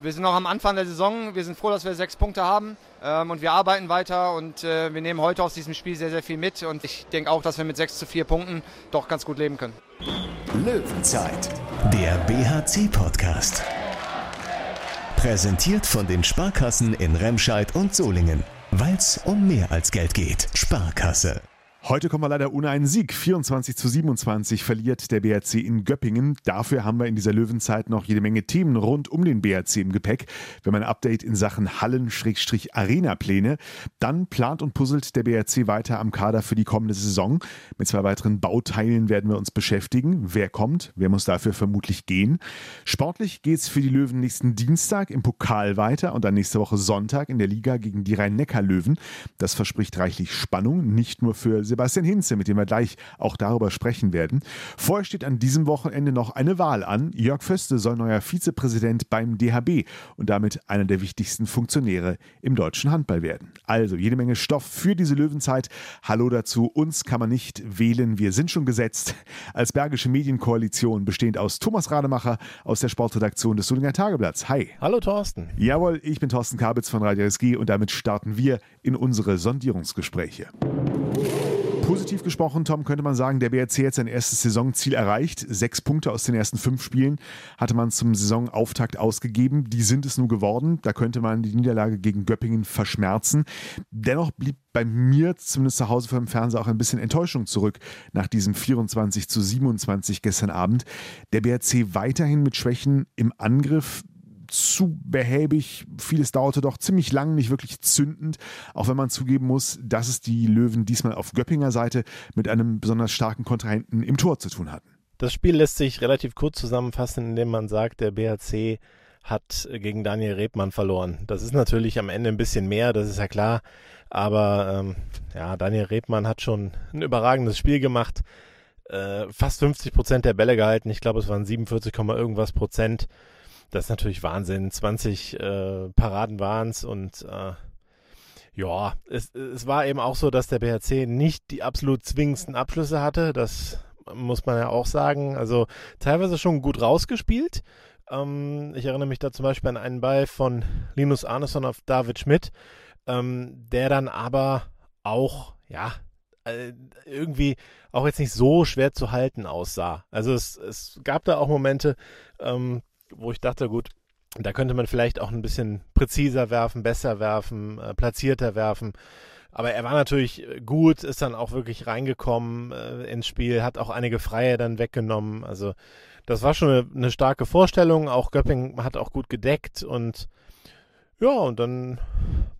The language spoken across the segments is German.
Wir sind noch am Anfang der Saison. Wir sind froh, dass wir sechs Punkte haben. Ähm, und wir arbeiten weiter und äh, wir nehmen heute aus diesem Spiel sehr, sehr viel mit. Und ich denke auch, dass wir mit sechs zu vier Punkten doch ganz gut leben können. Löwenzeit, der BHC-Podcast. Präsentiert von den Sparkassen in Remscheid und Solingen. Weil es um mehr als Geld geht. Sparkasse. Heute kommen wir leider ohne einen Sieg. 24 zu 27 verliert der BRC in Göppingen. Dafür haben wir in dieser Löwenzeit noch jede Menge Themen rund um den BRC im Gepäck. Wir haben ein Update in Sachen Hallen-Arena-Pläne. Dann plant und puzzelt der BRC weiter am Kader für die kommende Saison. Mit zwei weiteren Bauteilen werden wir uns beschäftigen. Wer kommt? Wer muss dafür vermutlich gehen? Sportlich geht es für die Löwen nächsten Dienstag im Pokal weiter und dann nächste Woche Sonntag in der Liga gegen die Rhein-Neckar-Löwen. Das verspricht reichlich Spannung, nicht nur für Sebastian Hinze, mit dem wir gleich auch darüber sprechen werden. Vorher steht an diesem Wochenende noch eine Wahl an. Jörg Föste soll neuer Vizepräsident beim DHB und damit einer der wichtigsten Funktionäre im deutschen Handball werden. Also jede Menge Stoff für diese Löwenzeit. Hallo dazu. Uns kann man nicht wählen. Wir sind schon gesetzt. Als Bergische Medienkoalition bestehend aus Thomas Rademacher aus der Sportredaktion des Solinger Tageblatts. Hi. Hallo Thorsten. Jawohl, ich bin Thorsten Kabitz von Radio SG und damit starten wir in unsere Sondierungsgespräche. Positiv gesprochen, Tom, könnte man sagen, der BRC hat sein erstes Saisonziel erreicht. Sechs Punkte aus den ersten fünf Spielen hatte man zum Saisonauftakt ausgegeben. Die sind es nun geworden. Da könnte man die Niederlage gegen Göppingen verschmerzen. Dennoch blieb bei mir, zumindest zu Hause vor dem Fernseher, auch ein bisschen Enttäuschung zurück nach diesem 24 zu 27 gestern Abend. Der BRC weiterhin mit Schwächen im Angriff zu behäbig. Vieles dauerte doch ziemlich lang, nicht wirklich zündend. Auch wenn man zugeben muss, dass es die Löwen diesmal auf Göppinger Seite mit einem besonders starken Kontrahenten im Tor zu tun hatten. Das Spiel lässt sich relativ kurz zusammenfassen, indem man sagt, der BHC hat gegen Daniel Rebmann verloren. Das ist natürlich am Ende ein bisschen mehr, das ist ja klar. Aber ähm, ja, Daniel Rebmann hat schon ein überragendes Spiel gemacht. Äh, fast 50 Prozent der Bälle gehalten. Ich glaube, es waren 47, irgendwas Prozent. Das ist natürlich Wahnsinn. 20 äh, Paraden waren es und äh, ja, es, es war eben auch so, dass der BHC nicht die absolut zwingendsten Abschlüsse hatte. Das muss man ja auch sagen. Also teilweise schon gut rausgespielt. Ähm, ich erinnere mich da zum Beispiel an einen Ball von Linus Arneson auf David Schmidt, ähm, der dann aber auch, ja, äh, irgendwie auch jetzt nicht so schwer zu halten aussah. Also es, es gab da auch Momente, ähm, wo ich dachte, gut, da könnte man vielleicht auch ein bisschen präziser werfen, besser werfen, äh, platzierter werfen. Aber er war natürlich gut, ist dann auch wirklich reingekommen äh, ins Spiel, hat auch einige Freie dann weggenommen. Also das war schon eine, eine starke Vorstellung. Auch Göpping hat auch gut gedeckt und ja, und dann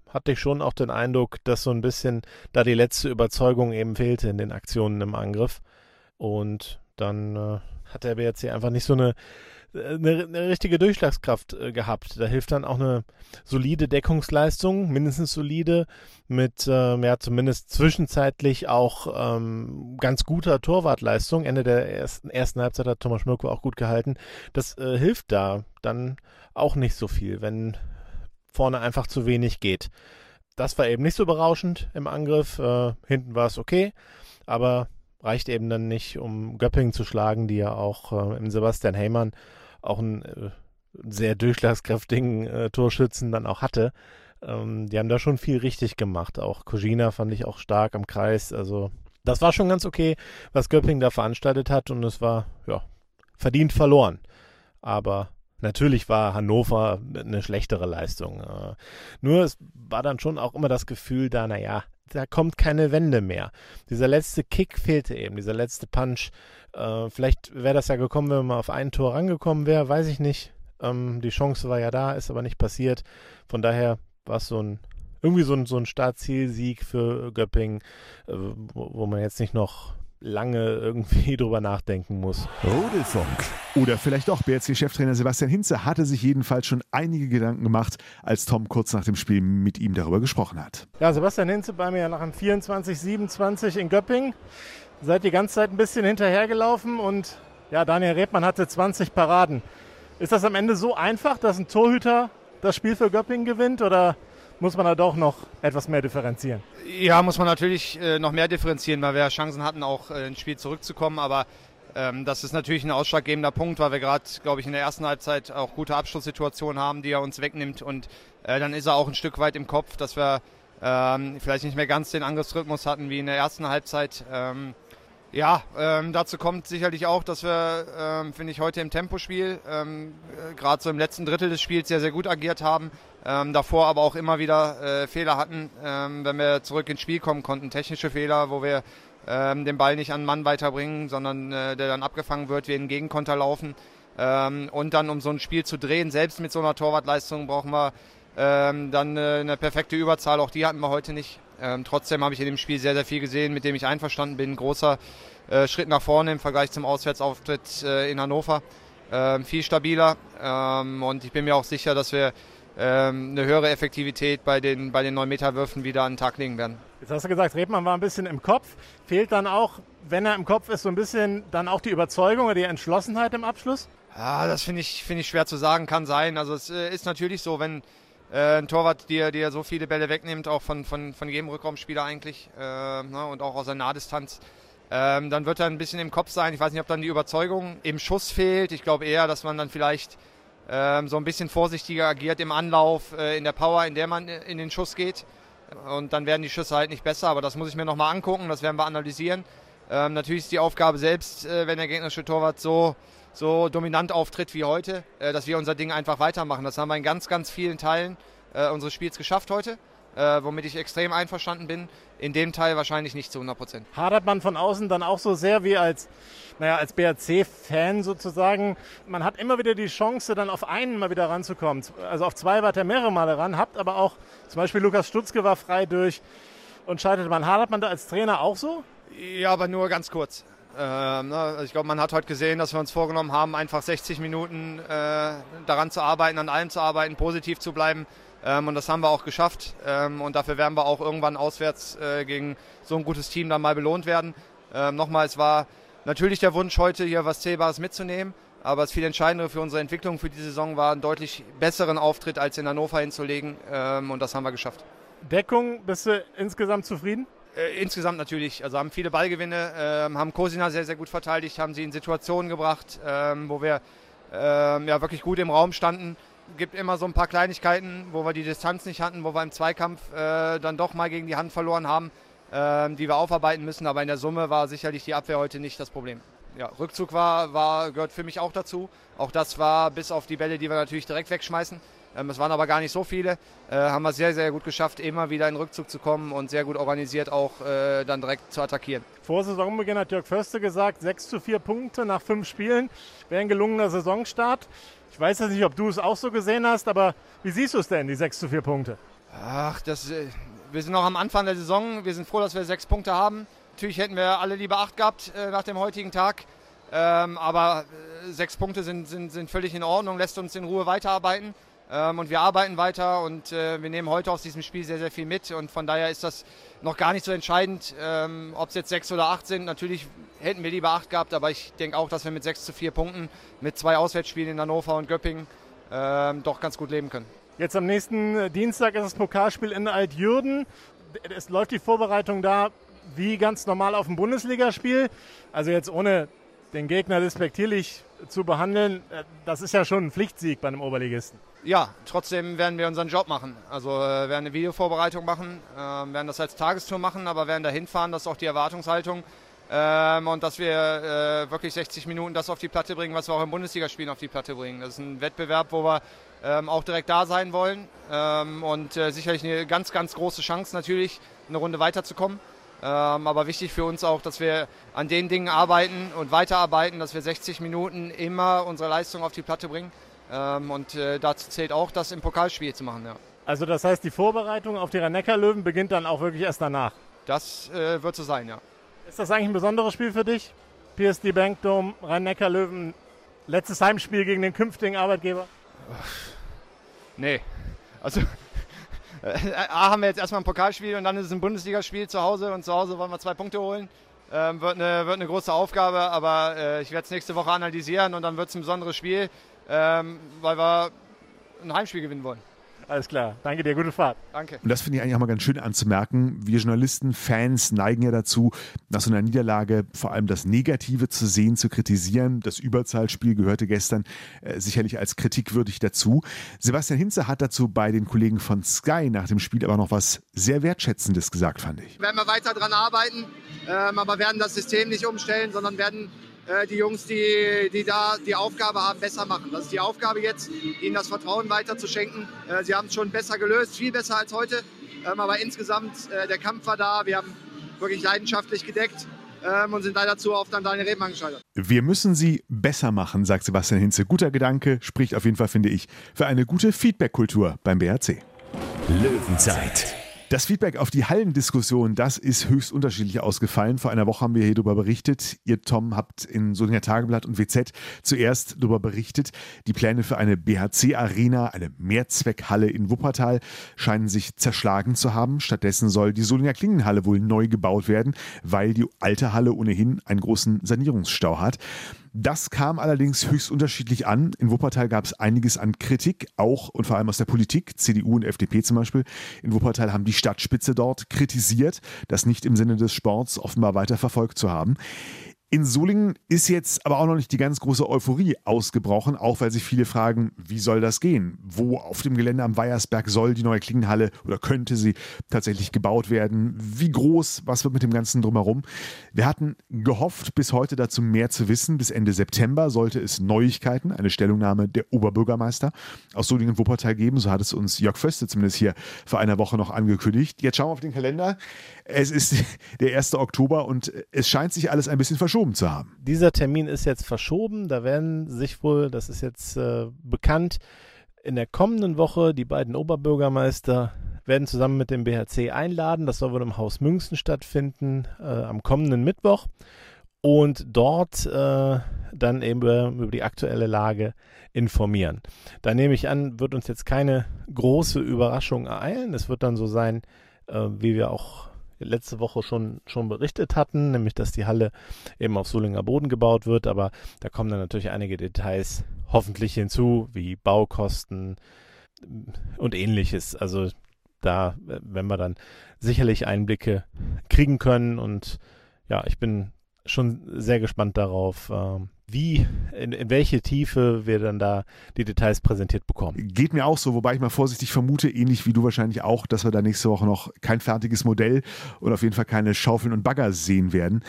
hatte ich schon auch den Eindruck, dass so ein bisschen da die letzte Überzeugung eben fehlte in den Aktionen im Angriff. Und dann äh, hat der BRC einfach nicht so eine eine, eine richtige Durchschlagskraft äh, gehabt. Da hilft dann auch eine solide Deckungsleistung, mindestens solide, mit äh, ja zumindest zwischenzeitlich auch ähm, ganz guter Torwartleistung. Ende der ersten, ersten Halbzeit hat Thomas Schmirko auch gut gehalten. Das äh, hilft da dann auch nicht so viel, wenn vorne einfach zu wenig geht. Das war eben nicht so berauschend im Angriff. Äh, hinten war es okay, aber reicht eben dann nicht, um Göpping zu schlagen, die ja auch äh, im Sebastian Heymann auch einen äh, sehr durchschlagskräftigen äh, Torschützen dann auch hatte. Ähm, die haben da schon viel richtig gemacht. Auch Kojina fand ich auch stark am Kreis. Also das war schon ganz okay, was Göpping da veranstaltet hat und es war ja verdient verloren. Aber Natürlich war Hannover eine schlechtere Leistung. Äh, nur es war dann schon auch immer das Gefühl da, naja, da kommt keine Wende mehr. Dieser letzte Kick fehlte eben, dieser letzte Punch. Äh, vielleicht wäre das ja gekommen, wenn man mal auf ein Tor rangekommen wäre, weiß ich nicht. Ähm, die Chance war ja da, ist aber nicht passiert. Von daher war es so ein irgendwie so ein, so ein Startzielsieg für Göpping, äh, wo, wo man jetzt nicht noch lange irgendwie drüber nachdenken muss. Rudelfunk. Oder vielleicht auch BRC-Cheftrainer Sebastian Hinze hatte sich jedenfalls schon einige Gedanken gemacht, als Tom kurz nach dem Spiel mit ihm darüber gesprochen hat. Ja, Sebastian Hinze bei mir nach einem 24-27 in Göpping. Seid die ganze Zeit ein bisschen hinterhergelaufen und ja, Daniel Rebmann hatte 20 Paraden. Ist das am Ende so einfach, dass ein Torhüter das Spiel für Göpping gewinnt oder muss man da doch noch etwas mehr differenzieren. Ja, muss man natürlich äh, noch mehr differenzieren, weil wir Chancen hatten, auch äh, ins Spiel zurückzukommen. Aber Ähm, das ist natürlich ein ausschlaggebender Punkt, weil wir gerade, glaube ich, in der ersten Halbzeit auch gute Abschlusssituationen haben, die er uns wegnimmt. Und äh, dann ist er auch ein Stück weit im Kopf, dass wir ähm, vielleicht nicht mehr ganz den Angriffsrhythmus hatten wie in der ersten Halbzeit. Ähm, ja, ähm, dazu kommt sicherlich auch, dass wir, ähm, finde ich, heute im Tempospiel, ähm, äh, gerade so im letzten Drittel des Spiels, sehr, sehr gut agiert haben. Ähm, davor aber auch immer wieder äh, Fehler hatten, ähm, wenn wir zurück ins Spiel kommen konnten. Technische Fehler, wo wir ähm, den Ball nicht an Mann weiterbringen, sondern äh, der dann abgefangen wird, wir in den Gegenkonter laufen. Ähm, und dann, um so ein Spiel zu drehen, selbst mit so einer Torwartleistung, brauchen wir ähm, dann äh, eine perfekte Überzahl. Auch die hatten wir heute nicht. Ähm, trotzdem habe ich in dem Spiel sehr, sehr viel gesehen, mit dem ich einverstanden bin. Großer äh, Schritt nach vorne im Vergleich zum Auswärtsauftritt äh, in Hannover. Ähm, viel stabiler ähm, und ich bin mir auch sicher, dass wir eine höhere Effektivität bei den, bei den 9-Meter-Würfen wieder an den Tag legen werden. Jetzt hast du gesagt, Redmann war ein bisschen im Kopf. Fehlt dann auch, wenn er im Kopf ist, so ein bisschen dann auch die Überzeugung oder die Entschlossenheit im Abschluss? Ja, das finde ich, find ich schwer zu sagen, kann sein. Also es äh, ist natürlich so, wenn äh, ein Torwart dir, dir so viele Bälle wegnimmt, auch von, von, von jedem Rückraumspieler eigentlich äh, ne, und auch aus der Nahdistanz, ähm, dann wird er ein bisschen im Kopf sein. Ich weiß nicht, ob dann die Überzeugung im Schuss fehlt. Ich glaube eher, dass man dann vielleicht ähm, so ein bisschen vorsichtiger agiert im Anlauf, äh, in der Power, in der man in den Schuss geht. Und dann werden die Schüsse halt nicht besser, aber das muss ich mir nochmal angucken, das werden wir analysieren. Ähm, natürlich ist die Aufgabe selbst, äh, wenn der gegnerische Torwart so so dominant auftritt wie heute, äh, dass wir unser Ding einfach weitermachen. Das haben wir in ganz, ganz vielen Teilen äh, unseres Spiels geschafft heute, äh, womit ich extrem einverstanden bin. In dem Teil wahrscheinlich nicht zu 100 Prozent. Hadert man von außen dann auch so sehr wie als, naja, als BRC-Fan sozusagen? Man hat immer wieder die Chance, dann auf einen mal wieder ranzukommen. Also auf zwei wart ihr mehrere Male ran, habt aber auch, zum Beispiel Lukas Stutzke war frei durch und scheitert man. Hadert man da als Trainer auch so? Ja, aber nur ganz kurz. Ähm, ne, also ich glaube, man hat heute gesehen, dass wir uns vorgenommen haben, einfach 60 Minuten äh, daran zu arbeiten, an allem zu arbeiten, positiv zu bleiben. Ähm, und das haben wir auch geschafft. Ähm, und dafür werden wir auch irgendwann auswärts äh, gegen so ein gutes Team dann mal belohnt werden. Ähm, nochmal, es war natürlich der Wunsch, heute hier was Zählbares mitzunehmen. Aber das viel Entscheidendere für unsere Entwicklung für die Saison war, einen deutlich besseren Auftritt als in Hannover hinzulegen. Und das haben wir geschafft. Deckung, bist du insgesamt zufrieden? Äh, insgesamt natürlich. Also haben viele Ballgewinne, äh, haben Kosina sehr, sehr gut verteidigt, haben sie in Situationen gebracht, äh, wo wir ja, wirklich gut im Raum standen. Gibt immer so ein paar Kleinigkeiten, wo wir die Distanz nicht hatten, wo wir im Zweikampf äh, dann doch mal gegen die Hand verloren haben, ähm, die wir aufarbeiten müssen. Aber in der Summe war sicherlich die Abwehr heute nicht das Problem. Ja, Rückzug war, war, gehört für mich auch dazu. Auch das war bis auf die Bälle, die wir natürlich direkt wegschmeißen. Ähm, es waren aber gar nicht so viele. Äh, haben wir sehr, sehr gut geschafft, immer wieder in Rückzug zu kommen und sehr gut organisiert auch äh, dann direkt zu attackieren. Vor Saisonbeginn hat Jörg Förster gesagt, 6 zu 4 Punkte nach fünf Spielen wäre ein gelungener Saisonstart. Ich weiß jetzt nicht, ob du es auch so gesehen hast, aber wie siehst du es denn, die 6 zu 4 Punkte? Ach, das, äh, wir sind noch am Anfang der Saison. Wir sind froh, dass wir sechs Punkte haben. Natürlich hätten wir alle lieber acht gehabt äh, nach dem heutigen Tag. Ähm, aber äh, sechs Punkte sind, sind, sind völlig in Ordnung, lässt uns in Ruhe weiterarbeiten. Ähm, und wir arbeiten weiter und äh, wir nehmen heute aus diesem Spiel sehr, sehr viel mit. Und von daher ist das noch gar nicht so entscheidend, ähm, ob es jetzt sechs oder acht sind. Natürlich hätten wir lieber acht gehabt, aber ich denke auch, dass wir mit sechs zu vier Punkten mit zwei Auswärtsspielen in Hannover und Göppingen ähm, doch ganz gut leben können. Jetzt am nächsten äh, Dienstag ist das Pokalspiel in Altjürden. Es läuft die Vorbereitung da wie ganz normal auf ein Bundesligaspiel. Also jetzt ohne den Gegner respektierlich zu behandeln, äh, das ist ja schon ein Pflichtsieg bei einem Oberligisten ja, trotzdem werden wir unseren Job machen. Also äh, werden eine Videovorbereitung machen, äh, werden das als Tagestour machen, aber werden dahin fahren, das ist auch die Erwartungshaltung. Ähm, und dass wir äh, wirklich 60 Minuten das auf die Platte bringen, was wir auch im Bundesligaspielen auf die Platte bringen. Das ist ein Wettbewerb, wo wir ähm, auch direkt da sein wollen ähm, und äh, sicherlich eine ganz, ganz große Chance natürlich, eine Runde weiterzukommen. Ähm, aber wichtig für uns auch, dass wir an den Dingen arbeiten und weiterarbeiten, dass wir 60 Minuten immer unsere Leistung auf die Platte bringen. Ähm, und äh, dazu zählt auch, das im Pokalspiel zu machen. Ja. Also das heißt, die Vorbereitung auf die Rhein-Neckar-Löwen beginnt dann auch wirklich erst danach? Das äh, wird so sein, ja. Ist das eigentlich ein besonderes Spiel für dich? PSD Bankdome, Rhein-Neckar-Löwen, letztes Heimspiel gegen den künftigen Arbeitgeber? Nee. Also A haben wir jetzt erstmal ein Pokalspiel und dann ist es ein Bundesligaspiel zu Hause und zu Hause wollen wir zwei Punkte holen. Ähm, wird, eine, wird eine große Aufgabe, aber äh, ich werde es nächste Woche analysieren und dann wird es ein besonderes Spiel ähm, weil wir ein Heimspiel gewinnen wollen. Alles klar. Danke dir. Gute Fahrt. Danke. Und das finde ich eigentlich auch mal ganz schön anzumerken. Wir Journalisten, Fans neigen ja dazu, nach so einer Niederlage vor allem das Negative zu sehen, zu kritisieren. Das Überzahlspiel gehörte gestern äh, sicherlich als kritikwürdig dazu. Sebastian Hinze hat dazu bei den Kollegen von Sky nach dem Spiel aber noch was sehr Wertschätzendes gesagt, fand ich. Werden wir weiter dran arbeiten, ähm, aber werden das System nicht umstellen, sondern werden äh, die Jungs, die, die da die Aufgabe haben, besser machen. Das ist die Aufgabe jetzt, ihnen das Vertrauen weiterzuschenken. Äh, sie haben es schon besser gelöst, viel besser als heute. Ähm, aber insgesamt, äh, der Kampf war da. Wir haben wirklich leidenschaftlich gedeckt ähm, und sind leider zu oft an deine Reben angeschaltet. Wir müssen sie besser machen, sagt Sebastian Hinze. Guter Gedanke, spricht auf jeden Fall, finde ich, für eine gute Feedback-Kultur beim BRC. Löwenzeit. Das Feedback auf die Hallendiskussion, das ist höchst unterschiedlich ausgefallen. Vor einer Woche haben wir hier darüber berichtet. Ihr, Tom, habt in Solinger Tageblatt und WZ zuerst darüber berichtet. Die Pläne für eine BHC-Arena, eine Mehrzweckhalle in Wuppertal, scheinen sich zerschlagen zu haben. Stattdessen soll die Solinger Klingenhalle wohl neu gebaut werden, weil die alte Halle ohnehin einen großen Sanierungsstau hat. Das kam allerdings höchst unterschiedlich an. In Wuppertal gab es einiges an Kritik, auch und vor allem aus der Politik, CDU und FDP zum Beispiel. In Wuppertal haben die Stadtspitze dort kritisiert, das nicht im Sinne des Sports offenbar weiterverfolgt zu haben. In Solingen ist jetzt aber auch noch nicht die ganz große Euphorie ausgebrochen, auch weil sich viele fragen, wie soll das gehen? Wo auf dem Gelände am Weiersberg soll die neue Klingenhalle oder könnte sie tatsächlich gebaut werden? Wie groß? Was wird mit dem Ganzen drumherum? Wir hatten gehofft, bis heute dazu mehr zu wissen. Bis Ende September sollte es Neuigkeiten, eine Stellungnahme der Oberbürgermeister aus Solingen-Wuppertal geben. So hat es uns Jörg Föste zumindest hier vor einer Woche noch angekündigt. Jetzt schauen wir auf den Kalender. Es ist der 1. Oktober und es scheint sich alles ein bisschen verschoben zu haben. Dieser Termin ist jetzt verschoben. Da werden sich wohl, das ist jetzt äh, bekannt, in der kommenden Woche die beiden Oberbürgermeister werden zusammen mit dem BHC einladen. Das soll wohl im Haus München stattfinden äh, am kommenden Mittwoch. Und dort äh, dann eben über, über die aktuelle Lage informieren. Da nehme ich an, wird uns jetzt keine große Überraschung ereilen. Es wird dann so sein, äh, wie wir auch letzte Woche schon, schon berichtet hatten, nämlich dass die Halle eben auf Solinger Boden gebaut wird, aber da kommen dann natürlich einige Details hoffentlich hinzu, wie Baukosten und ähnliches. Also da werden wir dann sicherlich Einblicke kriegen können und ja, ich bin schon sehr gespannt darauf, ähm, wie, in, in, welche Tiefe wir dann da die Details präsentiert bekommen. Geht mir auch so, wobei ich mal vorsichtig vermute, ähnlich wie du wahrscheinlich auch, dass wir da nächste Woche noch kein fertiges Modell und auf jeden Fall keine Schaufeln und Bagger sehen werden.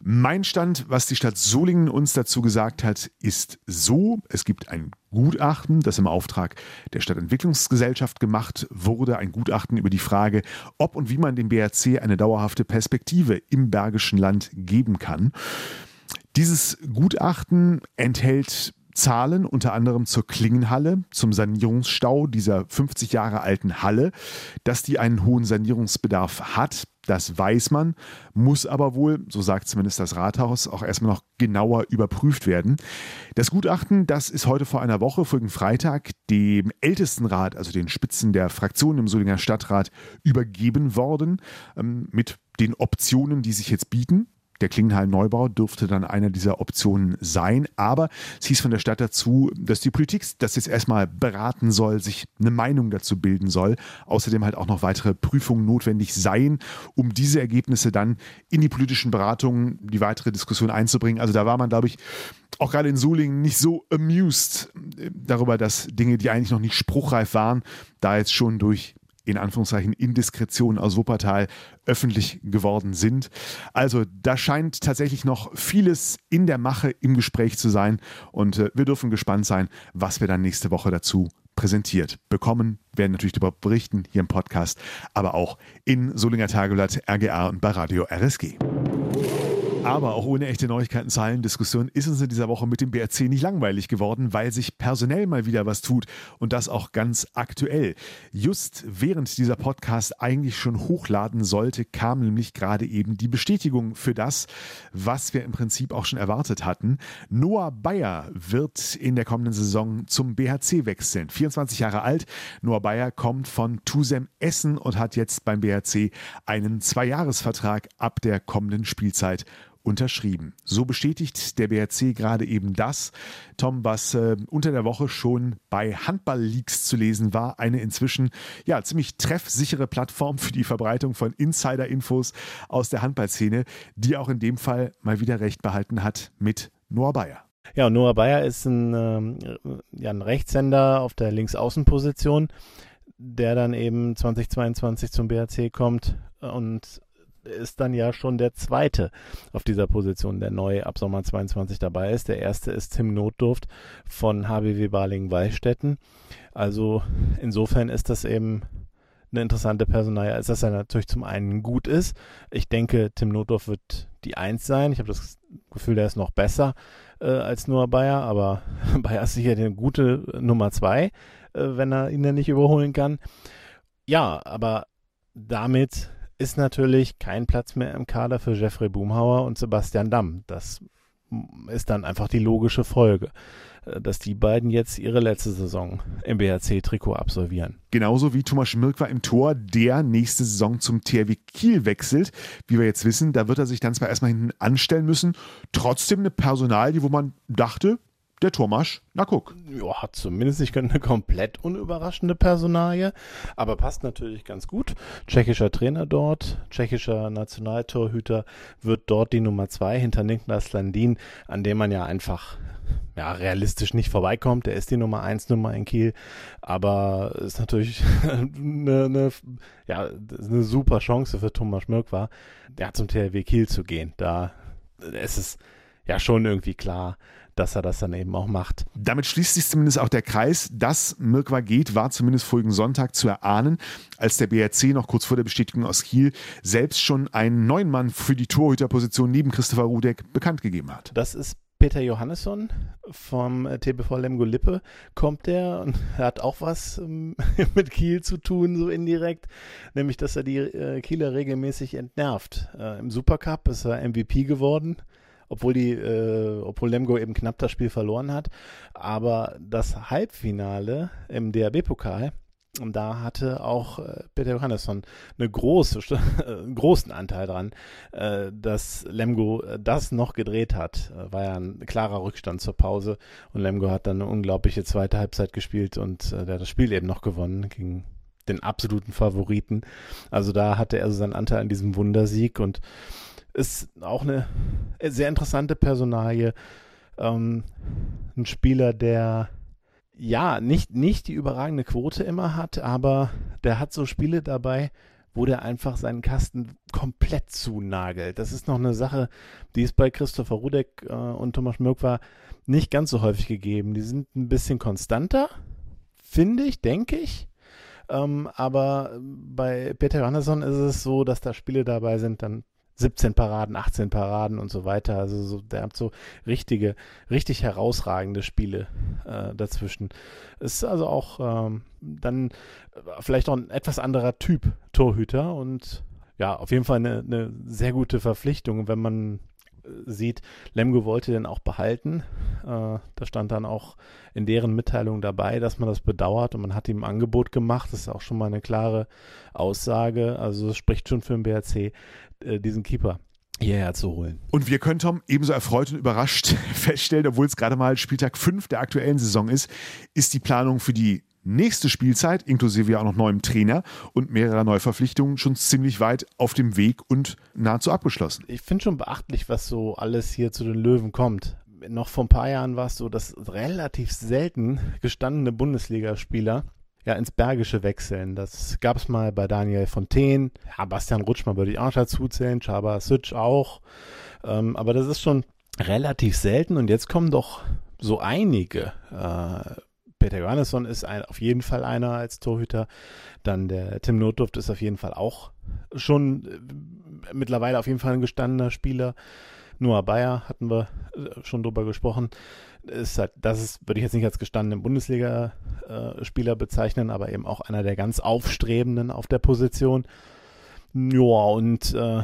Mein Stand, was die Stadt Solingen uns dazu gesagt hat, ist so, es gibt ein Gutachten, das im Auftrag der Stadtentwicklungsgesellschaft gemacht wurde, ein Gutachten über die Frage, ob und wie man dem BRC eine dauerhafte Perspektive im Bergischen Land geben kann. Dieses Gutachten enthält Zahlen unter anderem zur Klingenhalle, zum Sanierungsstau dieser 50 Jahre alten Halle, dass die einen hohen Sanierungsbedarf hat. Das weiß man, muss aber wohl, so sagt zumindest das Rathaus, auch erstmal noch genauer überprüft werden. Das Gutachten, das ist heute vor einer Woche, vorigen Freitag, dem Ältestenrat, also den Spitzen der Fraktionen im Solinger Stadtrat, übergeben worden, ähm, mit den Optionen, die sich jetzt bieten. Der Klingenhallen-Neubau dürfte dann einer dieser Optionen sein. Aber es hieß von der Stadt dazu, dass die Politik das jetzt erstmal beraten soll, sich eine Meinung dazu bilden soll. Außerdem halt auch noch weitere Prüfungen notwendig seien, um diese Ergebnisse dann in die politischen Beratungen, die weitere Diskussion einzubringen. Also da war man, glaube ich, auch gerade in Solingen nicht so amused darüber, dass Dinge, die eigentlich noch nicht spruchreif waren, da jetzt schon durch in Anführungszeichen Indiskretionen aus Wuppertal öffentlich geworden sind. Also da scheint tatsächlich noch vieles in der Mache im Gespräch zu sein und äh, wir dürfen gespannt sein, was wir dann nächste Woche dazu präsentiert bekommen. werden natürlich darüber berichten hier im Podcast, aber auch in Solinger Tageblatt, RGA und bei Radio RSG. Aber auch ohne echte Neuigkeiten, Zahlen, Diskussion ist uns in dieser Woche mit dem BRC nicht langweilig geworden, weil sich personell mal wieder was tut und das auch ganz aktuell. Just während dieser Podcast eigentlich schon hochladen sollte, kam nämlich gerade eben die Bestätigung für das, was wir im Prinzip auch schon erwartet hatten. Noah Bayer wird in der kommenden Saison zum BHC wechseln. 24 Jahre alt. Noah Bayer kommt von Tusem Essen und hat jetzt beim BHC einen Zweijahresvertrag ab der kommenden Spielzeit unterschrieben. So bestätigt der BRC gerade eben das, Tom, was äh, unter der Woche schon bei Handball-Leaks zu lesen war. Eine inzwischen ja ziemlich treffsichere Plattform für die Verbreitung von Insider-Infos aus der Handballszene, die auch in dem Fall mal wieder recht behalten hat mit Noah Bayer. Ja, Noah Bayer ist ein, ähm, ja, ein Rechtshänder auf der Linksaußenposition, der dann eben 2022 zum BRC kommt und ist dann ja schon der zweite auf dieser Position, der neu ab Sommer 22 dabei ist. Der erste ist Tim Notdurft von HBW Baling-Wallstätten. Also insofern ist das eben eine interessante Personalie, als dass er natürlich zum einen gut ist. Ich denke, Tim Notdorf wird die Eins sein. Ich habe das Gefühl, der ist noch besser äh, als Noah Bayer, aber Bayer ist sicher eine gute Nummer zwei, äh, wenn er ihn dann nicht überholen kann. Ja, aber damit ist natürlich kein Platz mehr im Kader für Jeffrey Boomhauer und Sebastian Damm. Das ist dann einfach die logische Folge, äh, dass die beiden jetzt ihre letzte Saison im BHC-Trikot absolvieren. Genauso wie Thomas Schmirk war im Tor, der nächste Saison zum THW Kiel wechselt. Wie wir jetzt wissen, da wird er sich dann zwar erstmal hinten anstellen müssen, trotzdem eine Personalie, wo man dachte, der Thomas, na guck. Ja, hat zumindest nicht eine komplett unüberraschende Personalie, aber passt natürlich ganz gut. Tschechischer Trainer dort, tschechischer Nationaltorhüter wird dort die Nummer zwei hinter Niklas Landin, an dem man ja einfach ja, realistisch nicht vorbeikommt. Der ist die Nummer eins Nummer in Kiel, aber ist natürlich eine, eine, ja, eine super Chance für Thomas Mürk war, ja, zum THW Kiel zu gehen. Da ist es ja schon irgendwie klar, dass er das dann eben auch macht. Damit schließt sich zumindest auch der Kreis. Dass Mirkwa geht, war zumindest vorigen Sonntag zu erahnen, als der BRC noch kurz vor der Bestätigung aus Kiel selbst schon einen neuen Mann für die Torhüterposition neben Christopher Rudek bekannt gegeben hat. Das ist Peter Johannesson vom TBV Lemgo Lippe kommt der und hat auch was ähm, mit Kiel zu tun, so indirekt, nämlich dass er die äh, Kieler regelmäßig entnervt. Äh, Im Supercup ist er MVP geworden obwohl die, äh, obwohl Lemgo eben knapp das Spiel verloren hat. Aber das Halbfinale im DRB-Pokal, da hatte auch äh, Peter Johannesson eine große, einen großen Anteil dran, äh, dass Lemgo äh, das noch gedreht hat. Äh, war ja ein klarer Rückstand zur Pause und Lemgo hat dann eine unglaubliche zweite Halbzeit gespielt und äh, der hat das Spiel eben noch gewonnen gegen den absoluten Favoriten. Also da hatte er so seinen Anteil an diesem Wundersieg und ist auch eine sehr interessante Personalie. Ähm, ein Spieler, der ja nicht, nicht die überragende Quote immer hat, aber der hat so Spiele dabei, wo der einfach seinen Kasten komplett zunagelt. Das ist noch eine Sache, die ist bei Christopher Rudek äh, und Thomas Mürk nicht ganz so häufig gegeben. Die sind ein bisschen konstanter, finde ich, denke ich. Ähm, aber bei Peter Johannesson ist es so, dass da Spiele dabei sind, dann 17 Paraden, 18 Paraden und so weiter. Also so, der hat so richtige, richtig herausragende Spiele äh, dazwischen. Ist also auch ähm, dann vielleicht auch ein etwas anderer Typ Torhüter und ja, auf jeden Fall eine, eine sehr gute Verpflichtung, wenn man sieht, Lemgo wollte den auch behalten. Äh, da stand dann auch in deren Mitteilung dabei, dass man das bedauert und man hat ihm ein Angebot gemacht. Das ist auch schon mal eine klare Aussage. Also es spricht schon für den BRC, äh, diesen Keeper hierher zu holen. Und wir können, Tom, ebenso erfreut und überrascht feststellen, obwohl es gerade mal Spieltag 5 der aktuellen Saison ist, ist die Planung für die nächste Spielzeit, inklusive ja auch noch neuem Trainer und mehrerer Neuverpflichtungen, schon ziemlich weit auf dem Weg und nahezu abgeschlossen. Ich finde schon beachtlich, was so alles hier zu den Löwen kommt. Noch vor ein paar Jahren war es so, dass relativ selten gestandene Bundesligaspieler ja ins Bergische wechseln. Das gab es mal bei Daniel Fontaine, ja, Bastian Rutschmann würde ich auch dazu zählen, Chaba Sütsch auch. Ähm, aber das ist schon relativ selten und jetzt kommen doch so einige äh, Peter Johannesson ist ein, auf jeden Fall einer als Torhüter. Dann der Tim Notdurft ist auf jeden Fall auch schon äh, mittlerweile auf jeden Fall ein gestandener Spieler. Noah Bayer hatten wir äh, schon drüber gesprochen. Ist halt, das ist, würde ich jetzt nicht als gestandenen Bundesliga-Spieler äh, bezeichnen, aber eben auch einer der ganz Aufstrebenden auf der Position. Ja, und äh,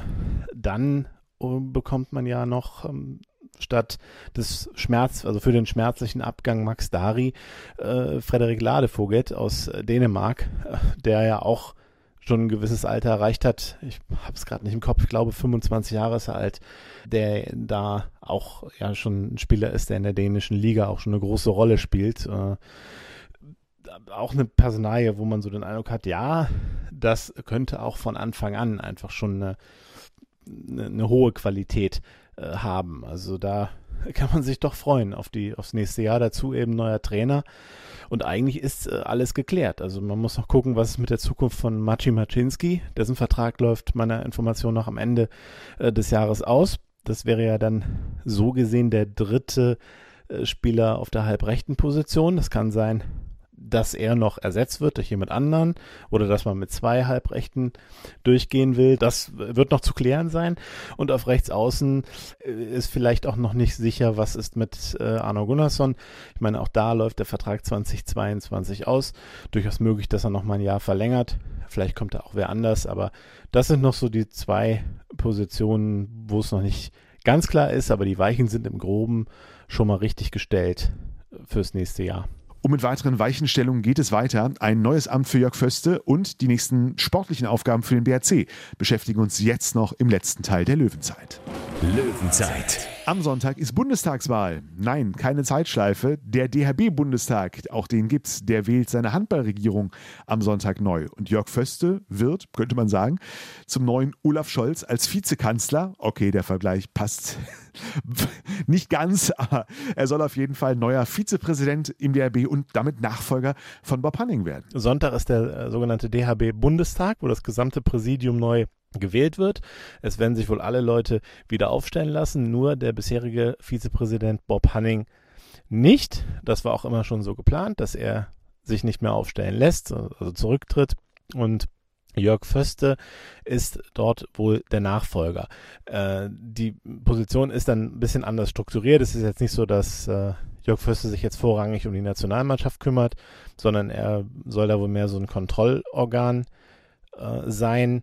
dann äh, bekommt man ja noch ähm, statt des Schmerz, also für den schmerzlichen Abgang Max Dari, äh, Frederik Ladevogel aus Dänemark, äh, der ja auch schon ein gewisses Alter erreicht hat. Ich habe es gerade nicht im Kopf, ich glaube 25 Jahre ist er alt, der da auch ja schon ein Spieler ist, der in der dänischen Liga auch schon eine große Rolle spielt. Äh, auch eine Personalie, wo man so den Eindruck hat, ja, das könnte auch von Anfang an einfach schon eine, eine, eine hohe Qualität äh, haben. Also da kann man sich doch freuen auf die aufs nächste Jahr. Dazu eben neuer Trainer. Und eigentlich ist äh, alles geklärt. Also man muss noch gucken, was ist mit der Zukunft von Maciej Maczynski. Dessen Vertrag läuft meiner Information nach am Ende äh, des Jahres aus. Das wäre ja dann so gesehen der dritte äh, Spieler auf der halbrechten Position. Das kann sein, dass er noch ersetzt wird durch jemand anderen oder dass man mit zwei Halbrechten durchgehen will. Das wird noch zu klären sein. Und auf rechts außen äh, ist vielleicht auch noch nicht sicher, was ist mit äh, Arno Gunnarsson. Ich meine, auch da läuft der Vertrag 2022 aus. Durchaus möglich, dass er noch mal ein Jahr verlängert. Vielleicht kommt da auch wer anders, aber das sind noch so die zwei Positionen, wo es noch nicht ganz klar ist, aber die Weichen sind im Groben schon mal richtig gestellt fürs nächste Jahr. Und mit weiteren Weichenstellungen geht es weiter. Ein neues Amt für Jörg Föste und die nächsten sportlichen Aufgaben für den BRC beschäftigen uns jetzt noch im letzten Teil der Löwenzeit. Löwenzeit. Am Sonntag ist Bundestagswahl. Nein, keine Zeitschleife. Der DHB-Bundestag, auch den gibt's, der wählt seine Handballregierung am Sonntag neu. Und Jörg Föste wird, könnte man sagen, zum neuen Olaf Scholz als Vizekanzler. Okay, der Vergleich passt nicht ganz, aber er soll auf jeden Fall neuer Vizepräsident im DHB und damit Nachfolger von Bob Hanning werden. Sonntag ist der äh, sogenannte DHB-Bundestag, wo das gesamte Präsidium neu gewählt wird. Es werden sich wohl alle Leute wieder aufstellen lassen, nur der bisherige Vizepräsident Bob Hanning nicht. Das war auch immer schon so geplant, dass er sich nicht mehr aufstellen lässt, also zurücktritt. Und Jörg Föste ist dort wohl der Nachfolger. Äh, die Position ist dann ein bisschen anders strukturiert. Es ist jetzt nicht so, dass äh, Jörg Föste sich jetzt vorrangig um die Nationalmannschaft kümmert, sondern er soll da wohl mehr so ein Kontrollorgan äh, sein.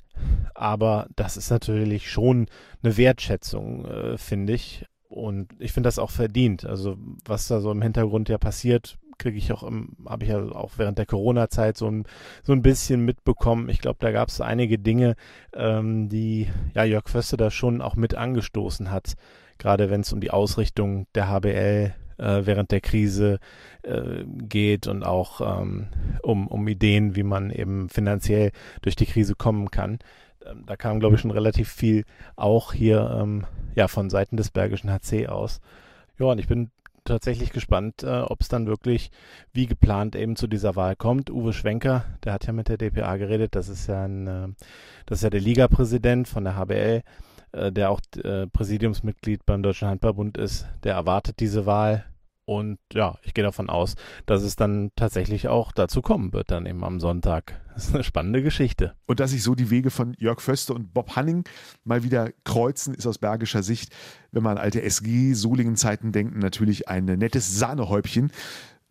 Aber das ist natürlich schon eine Wertschätzung, äh, finde ich. Und ich finde das auch verdient. Also was da so im Hintergrund ja passiert, kriege ich auch, habe ich ja auch während der Corona-Zeit so ein, so ein bisschen mitbekommen. Ich glaube, da gab es einige Dinge, ähm, die ja Jörg Föste da schon auch mit angestoßen hat, gerade wenn es um die Ausrichtung der HBL äh, während der Krise äh, geht und auch ähm, um, um Ideen, wie man eben finanziell durch die Krise kommen kann. Ähm, da kam, glaube ich, schon relativ viel auch hier ähm, ja, von Seiten des Bergischen HC aus. Ja, und ich bin tatsächlich gespannt, äh, ob es dann wirklich wie geplant eben zu dieser Wahl kommt. Uwe Schwenker, der hat ja mit der DPA geredet, das ist ja ein, äh, das ist ja der Liga-Präsident von der HBL, äh, der auch äh, Präsidiumsmitglied beim Deutschen Handballbund ist. Der erwartet diese Wahl und ja, ich gehe davon aus, dass es dann tatsächlich auch dazu kommen wird, dann eben am Sonntag. Das ist eine spannende Geschichte. Und dass sich so die Wege von Jörg Föste und Bob Hanning mal wieder kreuzen, ist aus bergischer Sicht, wenn man an alte SG-Solingen-Zeiten denkt, natürlich ein nettes Sahnehäubchen.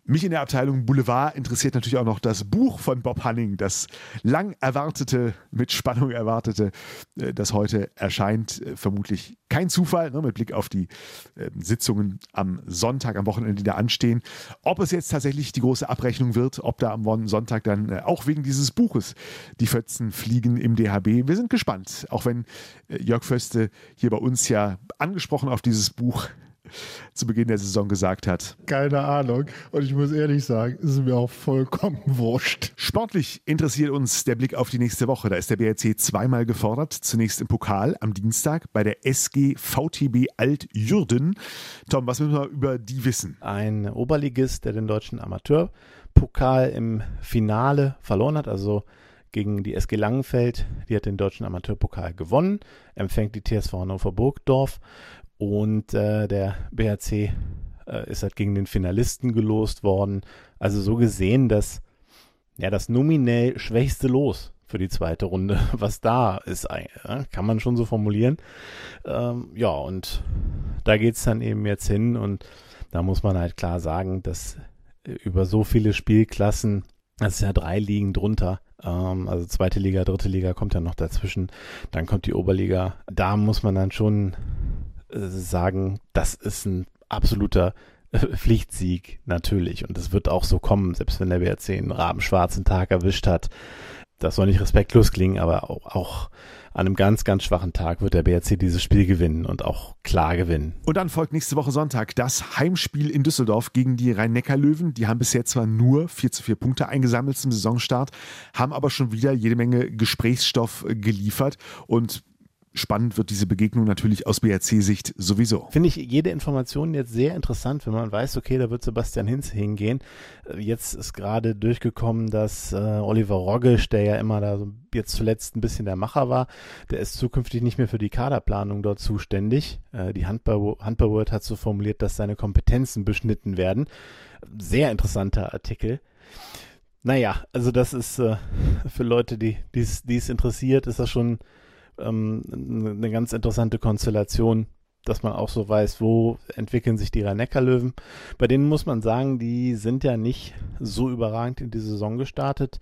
Mich in der Abteilung Boulevard interessiert natürlich auch noch das Buch von Bob Hanning, das lang erwartete, mit Spannung erwartete, äh, das heute erscheint. Äh, vermutlich kein Zufall, ne, mit Blick auf die äh, Sitzungen am Sonntag, am Wochenende, die da anstehen. Ob es jetzt tatsächlich die große Abrechnung wird, ob da am Sonntag dann auch wegen dieses Buches die Fötzen fliegen im DHB. Wir sind gespannt, auch wenn Jörg Föste hier bei uns ja angesprochen auf dieses Buch zu Beginn der Saison gesagt hat. Keine Ahnung. Und ich muss ehrlich sagen, ist mir auch vollkommen wurscht. Sportlich interessiert uns der Blick auf die nächste Woche. Da ist der BRC zweimal gefordert. Zunächst im Pokal am Dienstag bei der SG VTB Alt-Jürden. Tom, was müssen wir über die wissen? Ein Oberligist, der den deutschen Amateurpokal im Finale verloren hat, also gegen die SG Langenfeld. Die hat den deutschen Amateurpokal gewonnen, empfängt die TSV Hannover Burgdorf. Und äh, der BHC äh, ist halt gegen den Finalisten gelost worden. Also so gesehen, dass ja das nominell schwächste Los für die zweite Runde, was da ist, äh, kann man schon so formulieren. Ähm, ja, und da geht es dann eben jetzt hin und da muss man halt klar sagen, dass über so viele Spielklassen, das ist ja drei Ligen drunter, ähm, also zweite Liga, dritte Liga kommt ja noch dazwischen, dann kommt die Oberliga. Da muss man dann schon äh, sagen, das ist ein absoluter äh, Pflichtsieg natürlich und es wird auch so kommen, selbst wenn der BRC einen rabenschwarzen Tag erwischt hat. das soll nicht respektlos klingen, aber auch, auch an einem ganz, ganz schwachen Tag wird der BRC dieses Spiel gewinnen und auch klar gewinnen. Und dann folgt nächste Woche Sonntag das Heimspiel in Düsseldorf gegen die Rhein-Neckar-Löwen. Die haben bisher zwar nur 4 zu 4 Punkte eingesammelt zum Saisonstart, haben aber schon wieder jede Menge Gesprächsstoff geliefert und spannend wird diese Begegnung natürlich aus BRC-Sicht sowieso. Finde ich jede Information jetzt sehr interessant, wenn man weiß, okay, da wird Sebastian Hinz hingehen. Äh, jetzt ist gerade durchgekommen, dass äh, Oliver Roggisch, der ja immer da so jetzt zuletzt ein bisschen der Macher war, der ist zukünftig nicht mehr für die Kaderplanung dort zuständig. Äh, die Handball, World hat so formuliert, dass seine Kompetenzen beschnitten werden. Sehr interessanter Artikel. Naja, also das ist äh, für Leute, die es interessiert, ist das schon ähm, eine ganz interessante Konstellation, dass man auch so weiß, wo entwickeln sich die Rhein-Neckar-Löwen. Bei denen muss man sagen, die sind ja nicht so überragend in die Saison gestartet.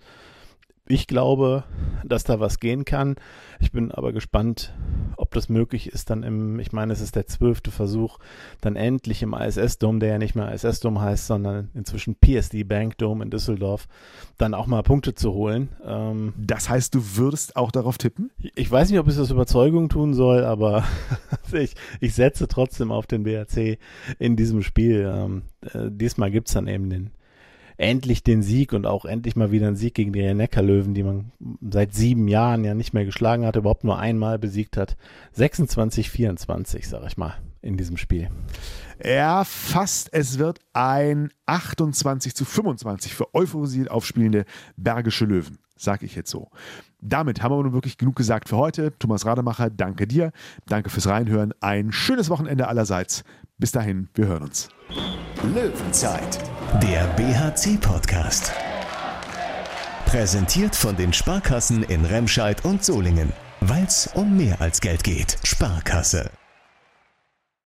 Ich glaube, dass da was gehen kann. Ich bin aber gespannt, ob das möglich ist, dann im, ich meine, es ist der zwölfte Versuch, dann endlich im ISS-Dom, der ja nicht mehr ISS-Dom heißt, sondern inzwischen PSD Bank Dome in Düsseldorf, dann auch mal Punkte zu holen. Ähm, das heißt, du würdest auch darauf tippen? Ich weiß nicht, ob ich das Überzeugung tun soll, aber ich, ich setze trotzdem auf den BRC in diesem Spiel. Ähm, äh, diesmal gibt's dann eben den endlich den Sieg und auch endlich mal wieder einen Sieg gegen die Neckarlöwen, die man seit sieben Jahren ja nicht mehr geschlagen hat, überhaupt nur einmal besiegt hat. 26-24, sag ich mal, in diesem Spiel. Ja, fast. Es wird ein 28 zu 25 für euphorisiert aufspielende Bergische Löwen, sag ich jetzt so. Damit haben wir nun wirklich genug gesagt für heute. Thomas Rademacher, danke dir. Danke fürs Reinhören. Ein schönes Wochenende allerseits. Bis dahin, wir hören uns. Löwenzeit, der BHC-Podcast. Präsentiert von den Sparkassen in Remscheid und Solingen. Weil es um mehr als Geld geht. Sparkasse.